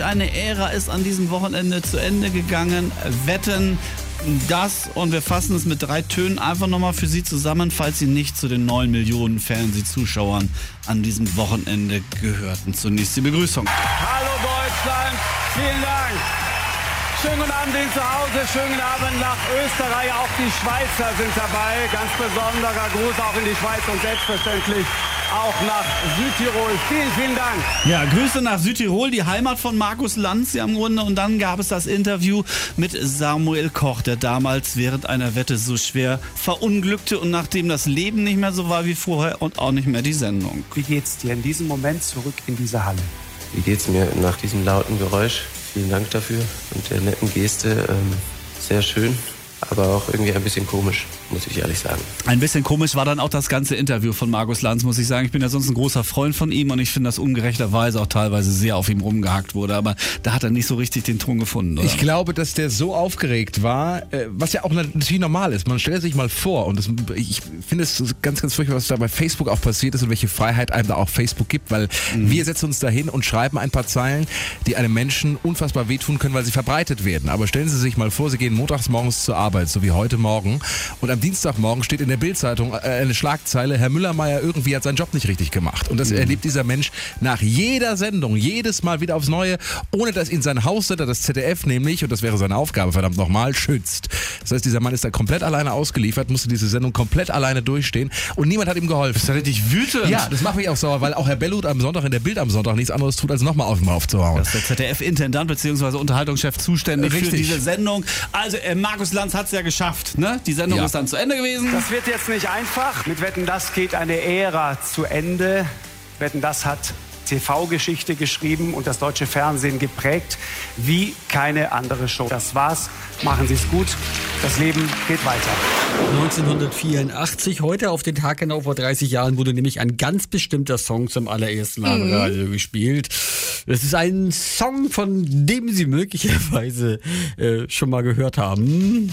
Eine Ära ist an diesem Wochenende zu Ende gegangen. Wetten, das und wir fassen es mit drei Tönen einfach nochmal für Sie zusammen, falls Sie nicht zu den neun Millionen Fernsehzuschauern an diesem Wochenende gehörten. Zunächst die Begrüßung. Hallo Deutschland, vielen Dank. Schönen guten Abend in zu Hause, schönen Abend nach Österreich. Auch die Schweizer sind dabei. Ganz besonderer Gruß auch in die Schweiz und selbstverständlich auch nach Südtirol. Vielen, vielen Dank. Ja, Grüße nach Südtirol, die Heimat von Markus Lanz ja im Grunde. Und dann gab es das Interview mit Samuel Koch, der damals während einer Wette so schwer verunglückte und nachdem das Leben nicht mehr so war wie vorher und auch nicht mehr die Sendung. Wie geht's dir in diesem Moment zurück in diese Halle? Wie geht's mir nach diesem lauten Geräusch? Vielen Dank dafür und der netten Geste. Ähm, sehr schön aber auch irgendwie ein bisschen komisch, muss ich ehrlich sagen. Ein bisschen komisch war dann auch das ganze Interview von Markus Lanz, muss ich sagen. Ich bin ja sonst ein großer Freund von ihm und ich finde, dass ungerechterweise auch teilweise sehr auf ihm rumgehackt wurde, aber da hat er nicht so richtig den Ton gefunden. Oder? Ich glaube, dass der so aufgeregt war, äh, was ja auch natürlich normal ist. Man stellt sich mal vor und das, ich finde es ganz, ganz furchtbar, was da bei Facebook auch passiert ist und welche Freiheit einem da auch Facebook gibt, weil mhm. wir setzen uns da hin und schreiben ein paar Zeilen, die einem Menschen unfassbar wehtun können, weil sie verbreitet werden. Aber stellen Sie sich mal vor, Sie gehen montags morgens zur Arbeit Arbeit, so wie heute Morgen. Und am Dienstagmorgen steht in der Bildzeitung äh, eine Schlagzeile, Herr Müllermeier irgendwie hat seinen Job nicht richtig gemacht. Und das mhm. erlebt dieser Mensch nach jeder Sendung, jedes Mal wieder aufs Neue, ohne dass ihn sein Haussender, das ZDF nämlich, und das wäre seine Aufgabe, verdammt nochmal, schützt. Das heißt, dieser Mann ist da komplett alleine ausgeliefert, musste diese Sendung komplett alleine durchstehen und niemand hat ihm geholfen. Das ist richtig wütend. Ja, das macht mich auch sauer, weil auch Herr Bellut am Sonntag in der Bild am Sonntag nichts anderes tut, als nochmal auf ihn aufzuhauen. Das ist der ZDF-Intendant bzw. Unterhaltungschef zuständig Richtig. für diese Sendung. Also äh, Markus Lanz hat hat es ja geschafft. Ne? Die Sendung ja. ist dann zu Ende gewesen. Das wird jetzt nicht einfach. Mit Wetten, das geht eine Ära zu Ende. Wetten, das hat TV-Geschichte geschrieben und das deutsche Fernsehen geprägt wie keine andere Show. Das war's. Machen Sie es gut. Das Leben geht weiter. 1984, heute auf den Tag genau vor 30 Jahren, wurde nämlich ein ganz bestimmter Song zum allerersten Mal mhm. Radio gespielt. Es ist ein Song, von dem Sie möglicherweise äh, schon mal gehört haben.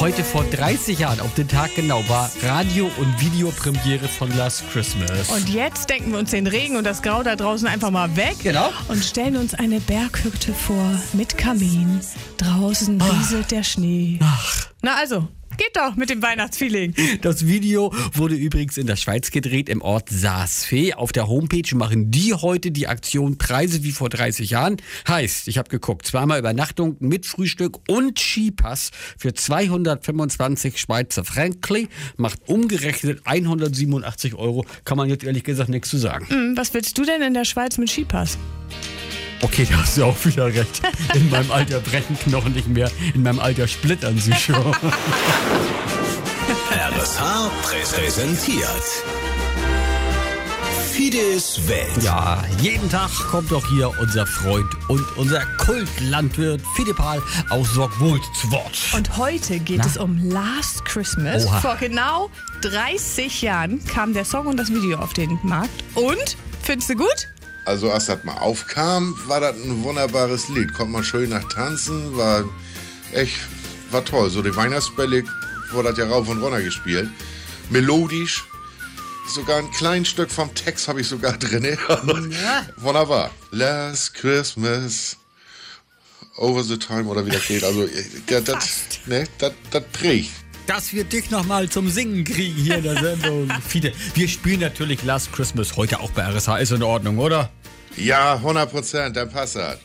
Heute vor 30 Jahren, auf den Tag genau, war Radio- und Videopremiere von Last Christmas. Und jetzt denken wir uns den Regen und das Grau da draußen einfach mal weg. Genau. Und stellen uns eine Berghütte vor mit Kamin. Draußen rieselt der Schnee. Ach. Na also, Geht doch mit dem Weihnachtsfeeling. Das Video wurde übrigens in der Schweiz gedreht, im Ort Saasfee. Auf der Homepage machen die heute die Aktion Preise wie vor 30 Jahren. Heißt, ich habe geguckt, zweimal Übernachtung mit Frühstück und Skipass für 225 Schweizer Frankli. Macht umgerechnet 187 Euro. Kann man jetzt ehrlich gesagt nichts zu sagen. Hm, was willst du denn in der Schweiz mit Skipass? Okay, da hast du auch wieder recht. In meinem Alter brechen Knochen nicht mehr, in meinem Alter splittern sie schon. RSH präsentiert. Fides Welt. Ja, jeden Tag kommt doch hier unser Freund und unser Kultlandwirt Fidepal aus Sorgwold zu Wort. Und heute geht Na? es um Last Christmas. Oha. Vor genau 30 Jahren kam der Song und das Video auf den Markt. Und? Findest du gut? Also als das mal aufkam, war das ein wunderbares Lied. Konnte man schön nach tanzen, war echt, war toll. So die Weihnachtsbälle wurde das ja rauf und runter gespielt. Melodisch. Sogar ein kleines Stück vom Text habe ich sogar drin. Ja. Wunderbar. Last Christmas. Over the Time oder wie das geht. Also, ja, das, ne, das, das prägt dass wir dich nochmal zum Singen kriegen hier in der Sendung. Fide, wir spielen natürlich Last Christmas heute auch bei RSH. Ist in Ordnung, oder? Ja, 100 Prozent, dann passt das.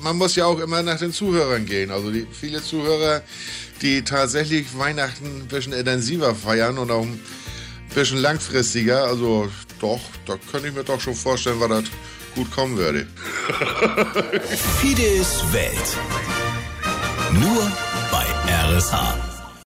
Man muss ja auch immer nach den Zuhörern gehen. Also die, viele Zuhörer, die tatsächlich Weihnachten ein bisschen intensiver feiern und auch ein bisschen langfristiger. Also doch, da könnte ich mir doch schon vorstellen, was das gut kommen würde. Fides Welt. Nur bei RSH.